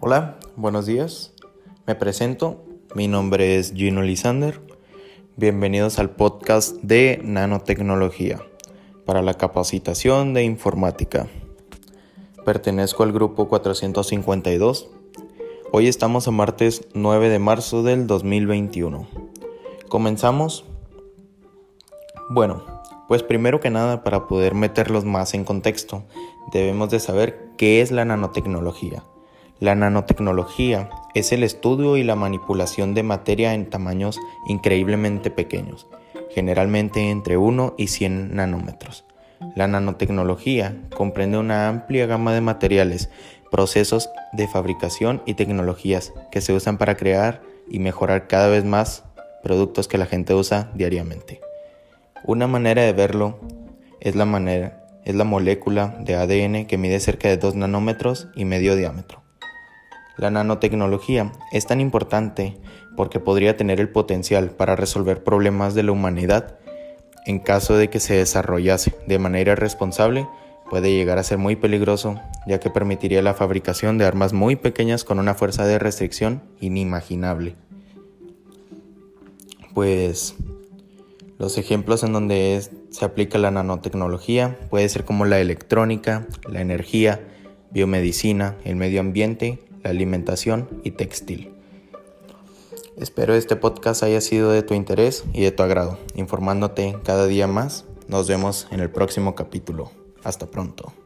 Hola, buenos días. Me presento. Mi nombre es Gino Lisander. Bienvenidos al podcast de nanotecnología para la capacitación de informática. Pertenezco al grupo 452. Hoy estamos a martes 9 de marzo del 2021. ¿Comenzamos? Bueno, pues primero que nada para poder meterlos más en contexto, debemos de saber qué es la nanotecnología. La nanotecnología es el estudio y la manipulación de materia en tamaños increíblemente pequeños, generalmente entre 1 y 100 nanómetros. La nanotecnología comprende una amplia gama de materiales, procesos de fabricación y tecnologías que se usan para crear y mejorar cada vez más productos que la gente usa diariamente. Una manera de verlo es la, manera, es la molécula de ADN que mide cerca de 2 nanómetros y medio diámetro. La nanotecnología es tan importante porque podría tener el potencial para resolver problemas de la humanidad en caso de que se desarrollase de manera irresponsable, puede llegar a ser muy peligroso, ya que permitiría la fabricación de armas muy pequeñas con una fuerza de restricción inimaginable. Pues los ejemplos en donde se aplica la nanotecnología puede ser como la electrónica, la energía, biomedicina, el medio ambiente la alimentación y textil. Espero este podcast haya sido de tu interés y de tu agrado, informándote cada día más. Nos vemos en el próximo capítulo. Hasta pronto.